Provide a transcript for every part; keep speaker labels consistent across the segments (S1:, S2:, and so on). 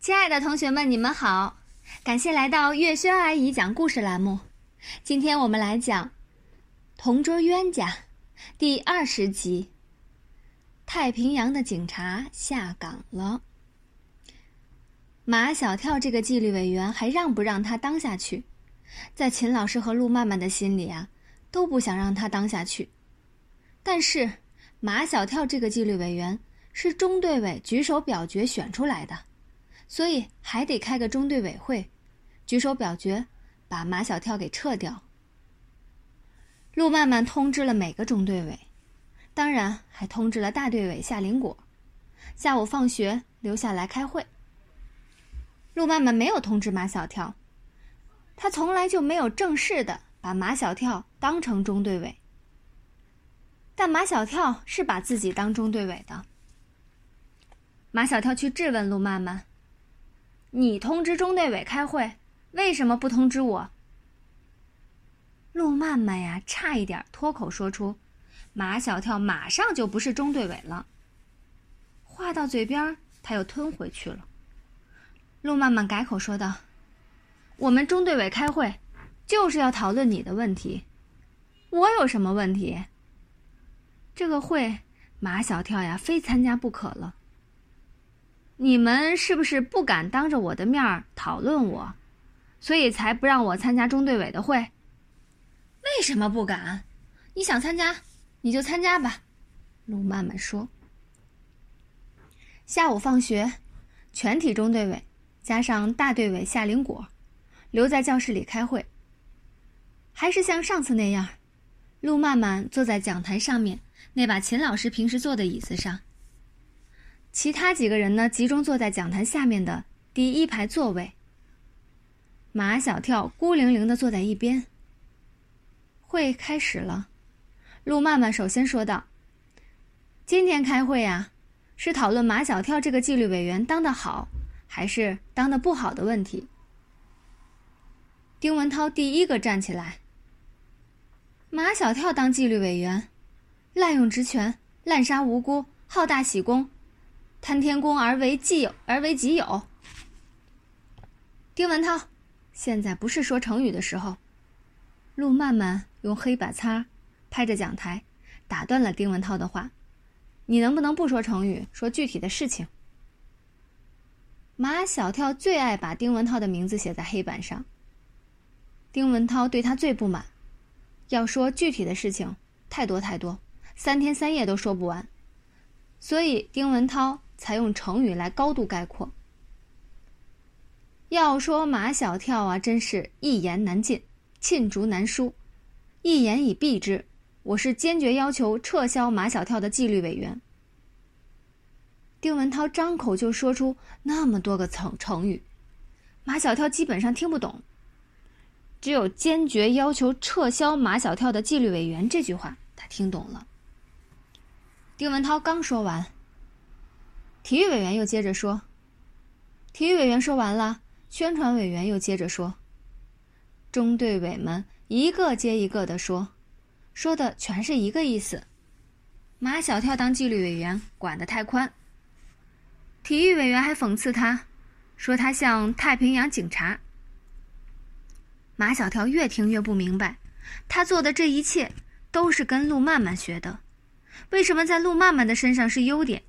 S1: 亲爱的同学们，你们好！感谢来到月轩阿姨讲故事栏目。今天我们来讲《同桌冤家》第二十集。太平洋的警察下岗了。马小跳这个纪律委员还让不让他当下去？在秦老师和陆曼曼的心里啊，都不想让他当下去。但是马小跳这个纪律委员是中队委举手表决选出来的，所以还得开个中队委会，举手表决，把马小跳给撤掉。陆曼曼通知了每个中队委。当然，还通知了大队委夏林果，下午放学留下来开会。陆曼曼没有通知马小跳，他从来就没有正式的把马小跳当成中队委。但马小跳是把自己当中队委的。马小跳去质问陆曼曼：“你通知中队委开会，为什么不通知我？”陆曼曼呀，差一点脱口说出。马小跳马上就不是中队委了。话到嘴边，他又吞回去了。陆曼曼改口说道：“我们中队委开会，就是要讨论你的问题。我有什么问题？这个会，马小跳呀，非参加不可了。你们是不是不敢当着我的面儿讨论我，所以才不让我参加中队委的会？为什么不敢？你想参加？”你就参加吧，陆曼曼说。下午放学，全体中队委加上大队委夏林果留在教室里开会。还是像上次那样，陆曼曼坐在讲台上面那把秦老师平时坐的椅子上。其他几个人呢，集中坐在讲台下面的第一排座位。马小跳孤零零的坐在一边。会开始了。陆曼曼首先说道：“今天开会呀，是讨论马小跳这个纪律委员当的好，还是当的不好的问题。”丁文涛第一个站起来：“马小跳当纪律委员，滥用职权，滥杀无辜，好大喜功，贪天功而为己有而为己有。”丁文涛，现在不是说成语的时候。陆曼曼用黑板擦。拍着讲台，打断了丁文涛的话：“你能不能不说成语，说具体的事情？”马小跳最爱把丁文涛的名字写在黑板上。丁文涛对他最不满，要说具体的事情太多太多，三天三夜都说不完，所以丁文涛才用成语来高度概括。要说马小跳啊，真是一言难尽，罄竹难书，一言以蔽之。我是坚决要求撤销马小跳的纪律委员。丁文涛张口就说出那么多个成成语，马小跳基本上听不懂。只有坚决要求撤销马小跳的纪律委员这句话，他听懂了。丁文涛刚说完，体育委员又接着说。体育委员说完了，宣传委员又接着说。中队委们一个接一个的说。说的全是一个意思，马小跳当纪律委员管得太宽。体育委员还讽刺他，说他像太平洋警察。马小跳越听越不明白，他做的这一切都是跟陆曼曼学的，为什么在陆曼曼的身上是优点，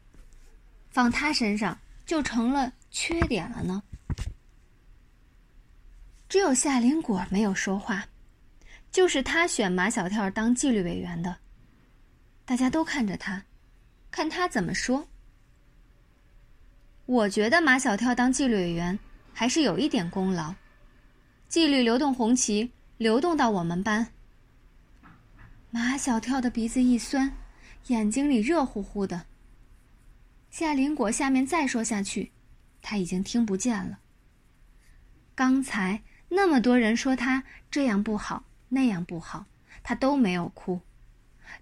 S1: 放他身上就成了缺点了呢？只有夏林果没有说话。就是他选马小跳当纪律委员的，大家都看着他，看他怎么说。我觉得马小跳当纪律委员还是有一点功劳，纪律流动红旗流动到我们班。马小跳的鼻子一酸，眼睛里热乎乎的。夏林果下面再说下去，他已经听不见了。刚才那么多人说他这样不好。那样不好，他都没有哭。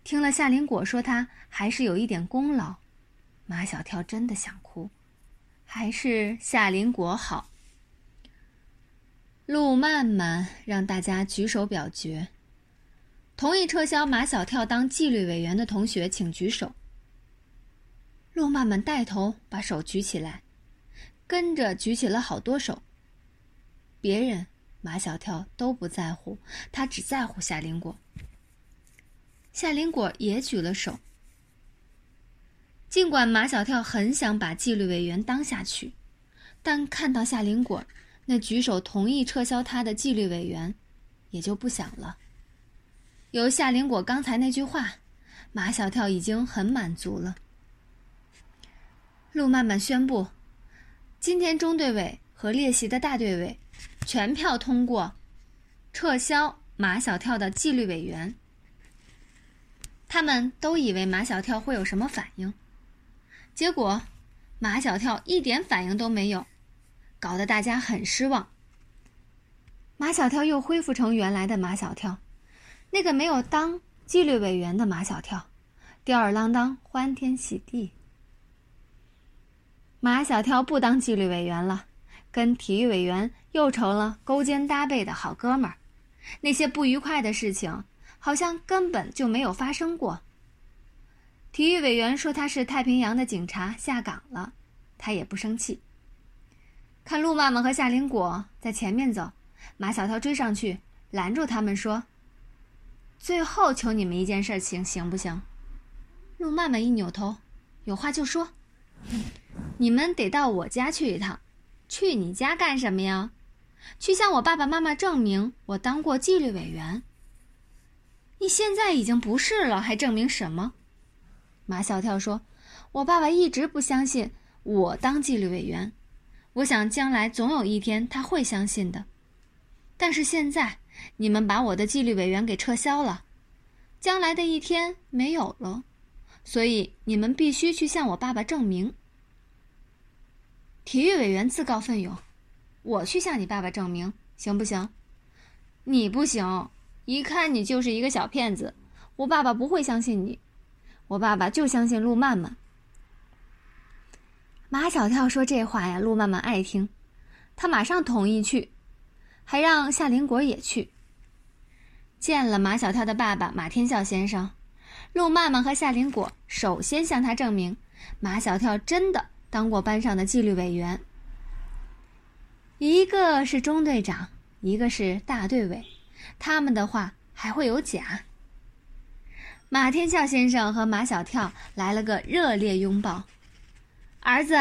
S1: 听了夏林果说他还是有一点功劳，马小跳真的想哭。还是夏林果好。陆曼曼让大家举手表决，同意撤销马小跳当纪律委员的同学请举手。陆曼曼带头把手举起来，跟着举起了好多手。别人马小跳都不在乎，他只在乎夏林果。夏林果也举了手。尽管马小跳很想把纪律委员当下去，但看到夏林果那举手同意撤销他的纪律委员，也就不想了。有夏林果刚才那句话，马小跳已经很满足了。陆曼曼宣布，今天中队委和列席的大队委全票通过撤销马小跳的纪律委员。他们都以为马小跳会有什么反应，结果马小跳一点反应都没有，搞得大家很失望。马小跳又恢复成原来的马小跳，那个没有当纪律委员的马小跳，吊儿郎当，欢天喜地。马小跳不当纪律委员了，跟体育委员又成了勾肩搭背的好哥们儿。那些不愉快的事情，好像根本就没有发生过。体育委员说他是太平洋的警察下岗了，他也不生气。看陆曼曼和夏林果在前面走，马小跳追上去拦住他们说：“最后求你们一件事情，行不行？”陆曼曼一扭头，有话就说。你们得到我家去一趟，去你家干什么呀？去向我爸爸妈妈证明我当过纪律委员。你现在已经不是了，还证明什么？马小跳说：“我爸爸一直不相信我当纪律委员，我想将来总有一天他会相信的。但是现在你们把我的纪律委员给撤销了，将来的一天没有了，所以你们必须去向我爸爸证明。”体育委员自告奋勇：“我去向你爸爸证明，行不行？”“你不行，一看你就是一个小骗子，我爸爸不会相信你。我爸爸就相信陆曼曼。”马小跳说这话呀，陆曼曼爱听，他马上同意去，还让夏林果也去。见了马小跳的爸爸马天笑先生，陆曼曼和夏林果首先向他证明，马小跳真的。当过班上的纪律委员，一个是中队长，一个是大队委，他们的话还会有假。马天笑先生和马小跳来了个热烈拥抱，儿子，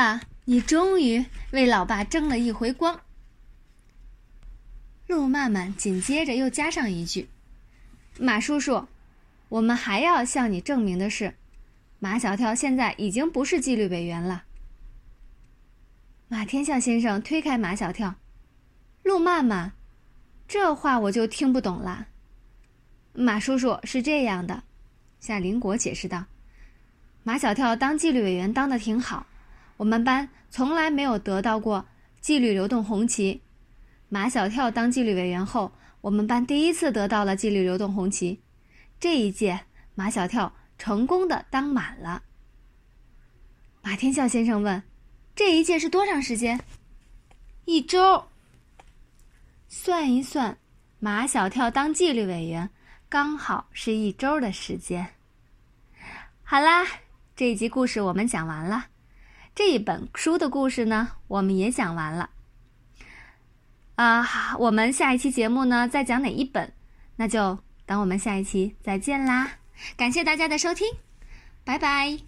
S1: 你终于为老爸争了一回光。陆曼曼紧接着又加上一句：“马叔叔，我们还要向你证明的是，马小跳现在已经不是纪律委员了。”马天笑先生推开马小跳，陆曼曼，这话我就听不懂了。马叔叔是这样的，夏林果解释道：“马小跳当纪律委员当的挺好，我们班从来没有得到过纪律流动红旗。马小跳当纪律委员后，我们班第一次得到了纪律流动红旗。这一届，马小跳成功的当满了。”马天笑先生问。这一届是多长时间？一周。算一算，马小跳当纪律委员刚好是一周的时间。好啦，这一集故事我们讲完了，这一本书的故事呢，我们也讲完了。啊，我们下一期节目呢，再讲哪一本？那就等我们下一期再见啦！感谢大家的收听，拜拜。